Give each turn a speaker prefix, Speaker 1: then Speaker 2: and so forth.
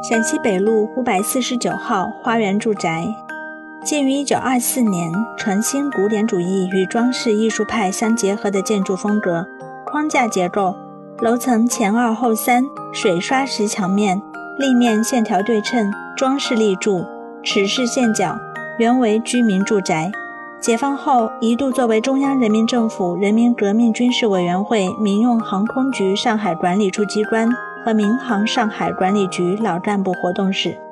Speaker 1: 陕西北路五百四十九号花园住宅，建于一九二四年，呈新古典主义与装饰艺术派相结合的建筑风格，框架结构，楼层前二后三，水刷石墙面，立面线条对称，装饰立柱，齿式线角，原为居民住宅。解放后一度作为中央人民政府人民革命军事委员会民用航空局上海管理处机关。和民航上海管理局老干部活动室。